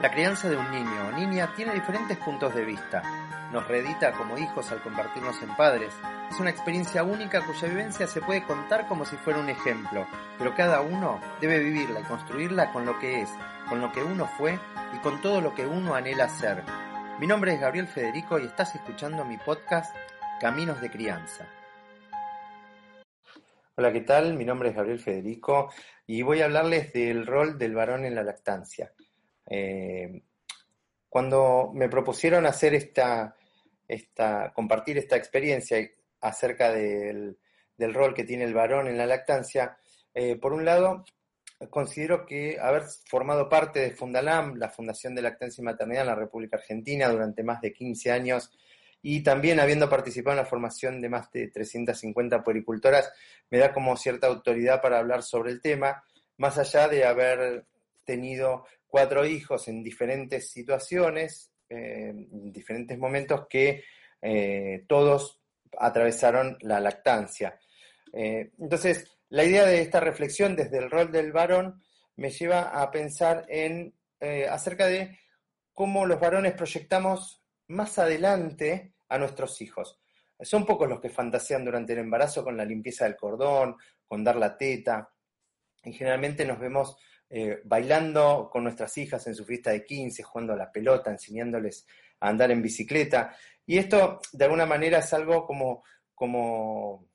La crianza de un niño o niña tiene diferentes puntos de vista. Nos reedita como hijos al convertirnos en padres. Es una experiencia única cuya vivencia se puede contar como si fuera un ejemplo, pero cada uno debe vivirla y construirla con lo que es, con lo que uno fue y con todo lo que uno anhela ser. Mi nombre es Gabriel Federico y estás escuchando mi podcast Caminos de Crianza. Hola, ¿qué tal? Mi nombre es Gabriel Federico y voy a hablarles del rol del varón en la lactancia. Eh, cuando me propusieron hacer esta, esta, compartir esta experiencia acerca del, rol que tiene el varón en la lactancia, eh, por un lado, considero que haber formado parte de Fundalam, la Fundación de Lactancia y Maternidad en la República Argentina durante más de 15 años, y también habiendo participado en la formación de más de 350 puericultoras, me da como cierta autoridad para hablar sobre el tema, más allá de haber tenido cuatro hijos en diferentes situaciones, eh, en diferentes momentos que eh, todos atravesaron la lactancia. Eh, entonces, la idea de esta reflexión desde el rol del varón me lleva a pensar en acerca de cómo los varones proyectamos más adelante a nuestros hijos. Son pocos los que fantasean durante el embarazo con la limpieza del cordón, con dar la teta, y generalmente nos vemos eh, bailando con nuestras hijas en su fiesta de 15, jugando a la pelota, enseñándoles a andar en bicicleta. Y esto, de alguna manera, es algo como, como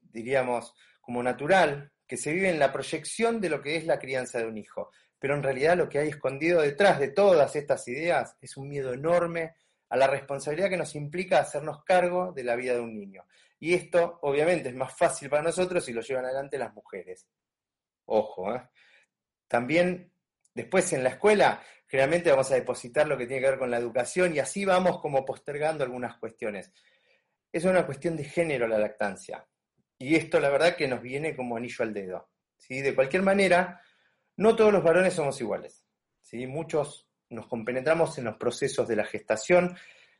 diríamos, como natural, que se vive en la proyección de lo que es la crianza de un hijo. Pero en realidad lo que hay escondido detrás de todas estas ideas es un miedo enorme a la responsabilidad que nos implica hacernos cargo de la vida de un niño. Y esto, obviamente, es más fácil para nosotros si lo llevan adelante las mujeres. Ojo, ¿eh? También después en la escuela generalmente vamos a depositar lo que tiene que ver con la educación y así vamos como postergando algunas cuestiones. Es una cuestión de género la lactancia. Y esto la verdad que nos viene como anillo al dedo. ¿sí? De cualquier manera, no todos los varones somos iguales. ¿sí? Muchos nos compenetramos en los procesos de la gestación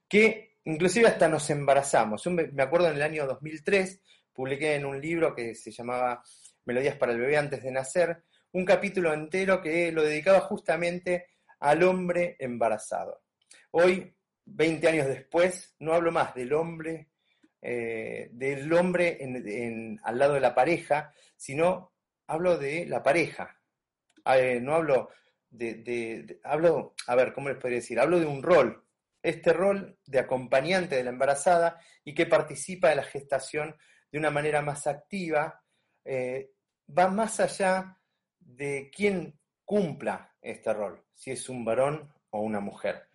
que inclusive hasta nos embarazamos. me acuerdo en el año 2003 publiqué en un libro que se llamaba Melodías para el bebé antes de nacer, un capítulo entero que lo dedicaba justamente al hombre embarazado. Hoy, 20 años después, no hablo más del hombre, eh, del hombre al lado de la pareja, sino hablo de la pareja. Eh, no hablo de, hablo, a ver, ¿cómo les podría decir? Hablo de un rol, este rol de acompañante de la embarazada y que participa de la gestación de una manera más activa, eh, va más allá de quién cumpla este rol, si es un varón o una mujer.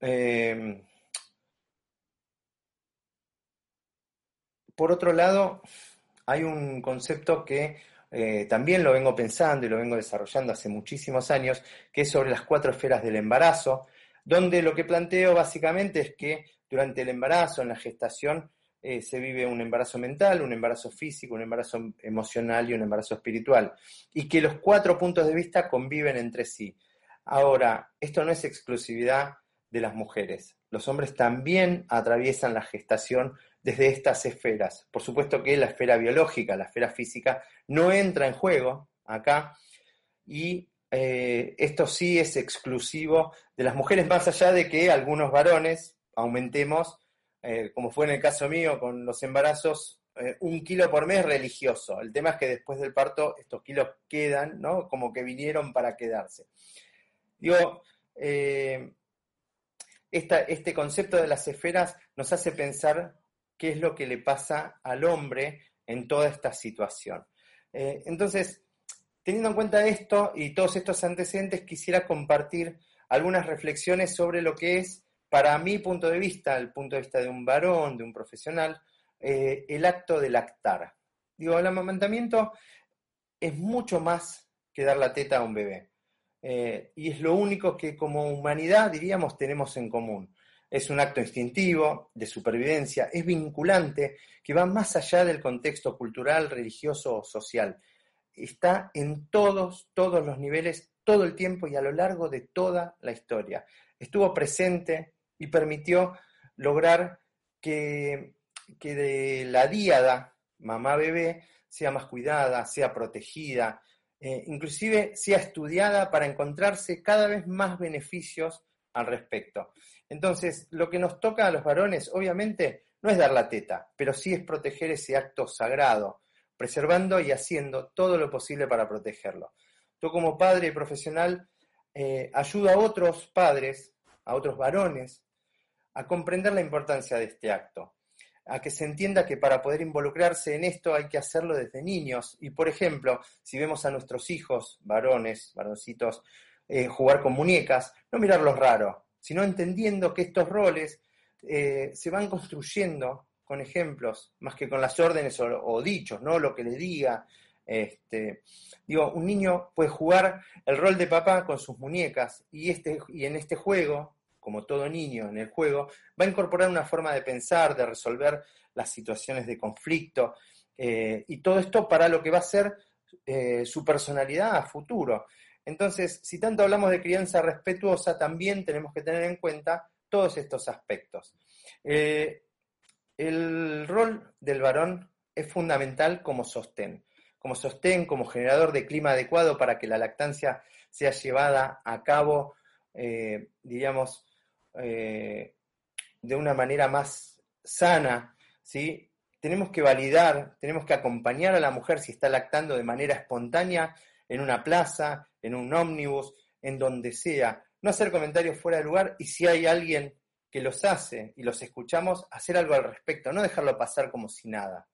Eh, por otro lado, hay un concepto que eh, también lo vengo pensando y lo vengo desarrollando hace muchísimos años, que es sobre las cuatro esferas del embarazo, donde lo que planteo básicamente es que durante el embarazo, en la gestación, eh, se vive un embarazo mental, un embarazo físico, un embarazo emocional y un embarazo espiritual. Y que los cuatro puntos de vista conviven entre sí. Ahora, esto no es exclusividad de las mujeres. Los hombres también atraviesan la gestación desde estas esferas. Por supuesto que la esfera biológica, la esfera física, no entra en juego acá y eh, esto sí es exclusivo de las mujeres, más allá de que algunos varones aumentemos eh, como fue en el caso mío con los embarazos, eh, un kilo por mes religioso. El tema es que después del parto estos kilos quedan, ¿no? Como que vinieron para quedarse. Digo, eh, este concepto de las esferas nos hace pensar qué es lo que le pasa al hombre en toda esta situación. entonces, teniendo en cuenta esto y todos estos antecedentes, quisiera compartir algunas reflexiones sobre lo que es para mi punto de vista, el punto de vista de un varón, de un profesional, eh, el acto de lactar. Digo, el amamantamiento es mucho más que dar la teta a un bebé. eh, y es lo único que como humanidad, diríamos, tenemos en común. Es un acto instintivo, de supervivencia, es vinculante, que va más allá del contexto cultural, religioso o social. Está en todos, todos los niveles, todo el tiempo y a lo largo de toda la historia. Estuvo presente y permitió lograr que, que de la díada mamá-bebé sea más cuidada, sea protegida, eh, inclusive sea estudiada para encontrarse cada vez más beneficios al respecto. Entonces, lo que nos toca a los varones, obviamente, no es dar la teta, pero sí es proteger ese acto sagrado, preservando y haciendo todo lo posible para protegerlo. Tú como padre profesional, eh, ayuda a otros padres, a otros varones, a comprender la importancia de este acto a que se entienda que para poder involucrarse en esto hay que hacerlo desde niños. Y por ejemplo, si vemos a nuestros hijos, varones, varoncitos, eh, jugar con muñecas, no mirarlos raro, sino entendiendo que estos roles eh, se van construyendo con ejemplos, más que con las órdenes o, dichos, ¿no? Lo que le diga. Este, digo, un niño puede jugar el rol de papá con sus muñecas y, este, y en este juego como todo niño en el juego, va a incorporar una forma de pensar, de resolver las situaciones de conflicto, eh, y todo esto para lo que va a ser eh, su personalidad a futuro. Entonces, si tanto hablamos de crianza respetuosa, también tenemos que tener en cuenta todos estos aspectos. Eh, el rol del varón es fundamental como sostén, como sostén, como generador de clima adecuado para que la lactancia sea llevada a cabo, diríamos, eh, de una manera más sana, ¿sí? Tenemos que validar, tenemos que acompañar a la mujer si está lactando de manera espontánea en una plaza, en un ómnibus, en donde sea. No hacer comentarios fuera de lugar y si hay alguien que los hace y los escuchamos, hacer algo al respecto, no dejarlo pasar como si nada.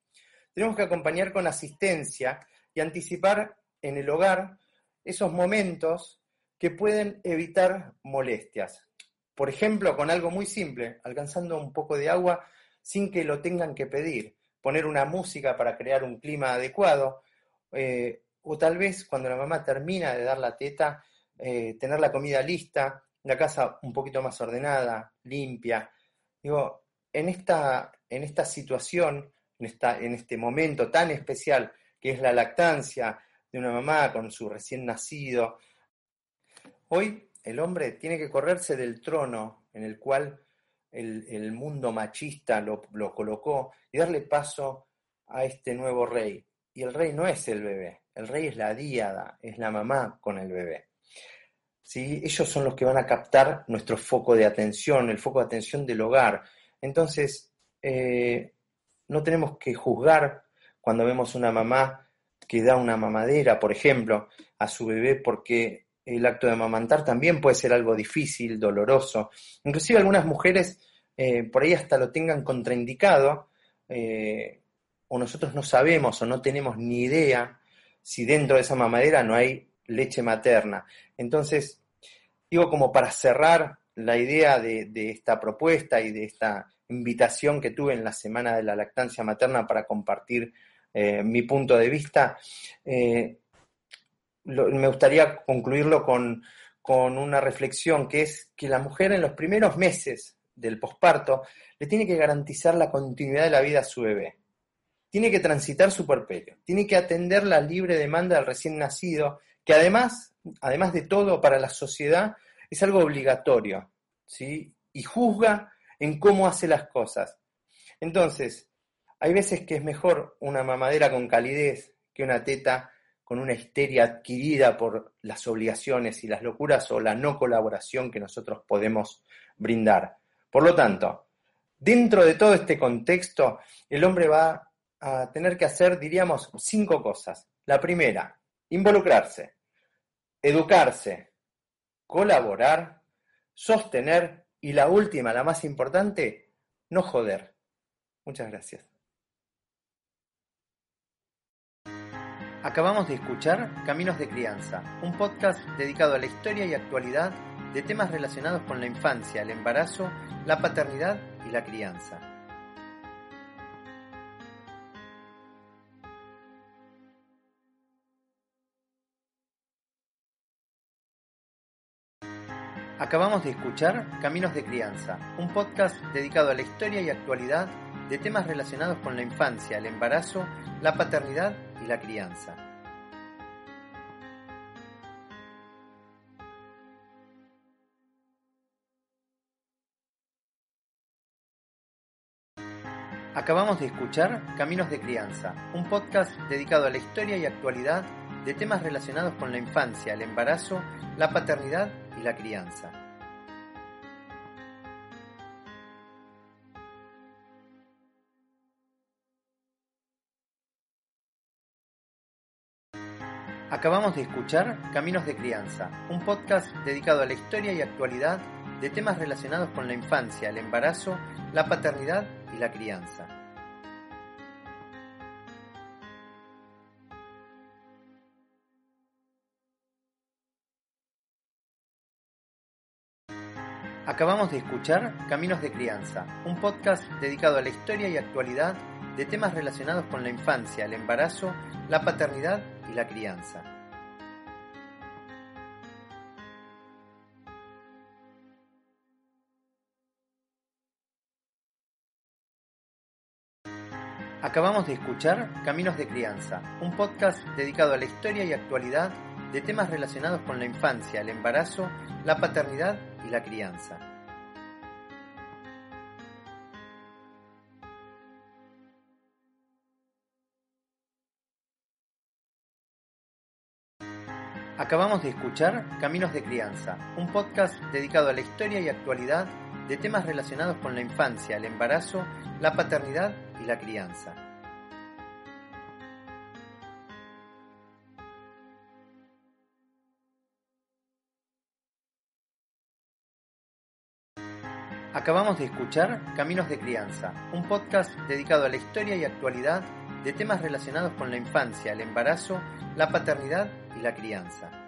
Tenemos que acompañar con asistencia y anticipar en el hogar esos momentos que pueden evitar molestias. Por ejemplo, con algo muy simple, alcanzando un poco de agua sin que lo tengan que pedir, poner una música para crear un clima adecuado, eh, o tal vez cuando la mamá termina de dar la teta, eh, tener la comida lista, la casa un poquito más ordenada, limpia. Digo, en esta, en esta situación, en, esta, en este momento tan especial que es la lactancia de una mamá con su recién nacido, hoy el hombre tiene que correrse del trono en el cual el, mundo machista lo, colocó y darle paso a este nuevo rey. Y el rey no es el bebé, el rey es la díada, es la mamá con el bebé. ¿Sí? Ellos son los que van a captar nuestro foco de atención, el foco de atención del hogar. Entonces, eh, no tenemos que juzgar cuando vemos una mamá que da una mamadera, por ejemplo, a su bebé porque el acto de amamantar también puede ser algo difícil, doloroso. Inclusive algunas mujeres eh, por ahí hasta lo tengan contraindicado, eh, o nosotros no sabemos o no tenemos ni idea si dentro de esa mamadera no hay leche materna. Entonces, digo como para cerrar la idea de, esta propuesta y de esta invitación que tuve en la Semana de la Lactancia Materna para compartir eh, mi punto de vista, me gustaría concluirlo con, una reflexión, que es que la mujer en los primeros meses del posparto le tiene que garantizar la continuidad de la vida a su bebé. Tiene que transitar su puerperio, tiene que atender la libre demanda del recién nacido, que además, además de todo, para la sociedad es algo obligatorio, ¿sí? Y juzga en cómo hace las cosas. Entonces, hay veces que es mejor una mamadera con calidez que una teta con una histeria adquirida por las obligaciones y las locuras o la no colaboración que nosotros podemos brindar. Por lo tanto, dentro de todo este contexto, el hombre va a tener que hacer, diríamos, cinco cosas. La primera, involucrarse, educarse, colaborar, sostener y la última, la más importante, no joder. Muchas gracias. Acabamos de escuchar Caminos de Crianza, un podcast dedicado a la historia y actualidad de temas relacionados con la infancia, el embarazo, la paternidad y la crianza. Acabamos de escuchar Caminos de Crianza, un podcast dedicado a la historia y actualidad de temas relacionados con la infancia, el embarazo, la paternidad y la crianza. Acabamos de escuchar Caminos de Crianza, un podcast dedicado a la historia y actualidad de temas relacionados con la infancia, el embarazo, la paternidad y la crianza. Acabamos de escuchar Caminos de Crianza, un podcast dedicado a la historia y actualidad de temas relacionados con la infancia, el embarazo, la paternidad y la crianza. Acabamos de escuchar Caminos de Crianza, un podcast dedicado a la historia y actualidad de temas relacionados con la infancia, el embarazo, la paternidad y la crianza. Acabamos de escuchar Caminos de Crianza, un podcast dedicado a la historia y actualidad de temas relacionados con la infancia, el embarazo, la paternidad y la crianza. Acabamos de escuchar Caminos de Crianza, un podcast dedicado a la historia y actualidad de temas relacionados con la infancia, el embarazo, la paternidad y la crianza. Acabamos de escuchar Caminos de Crianza, un podcast dedicado a la historia y actualidad de temas relacionados con la infancia, el embarazo, la paternidad y la crianza.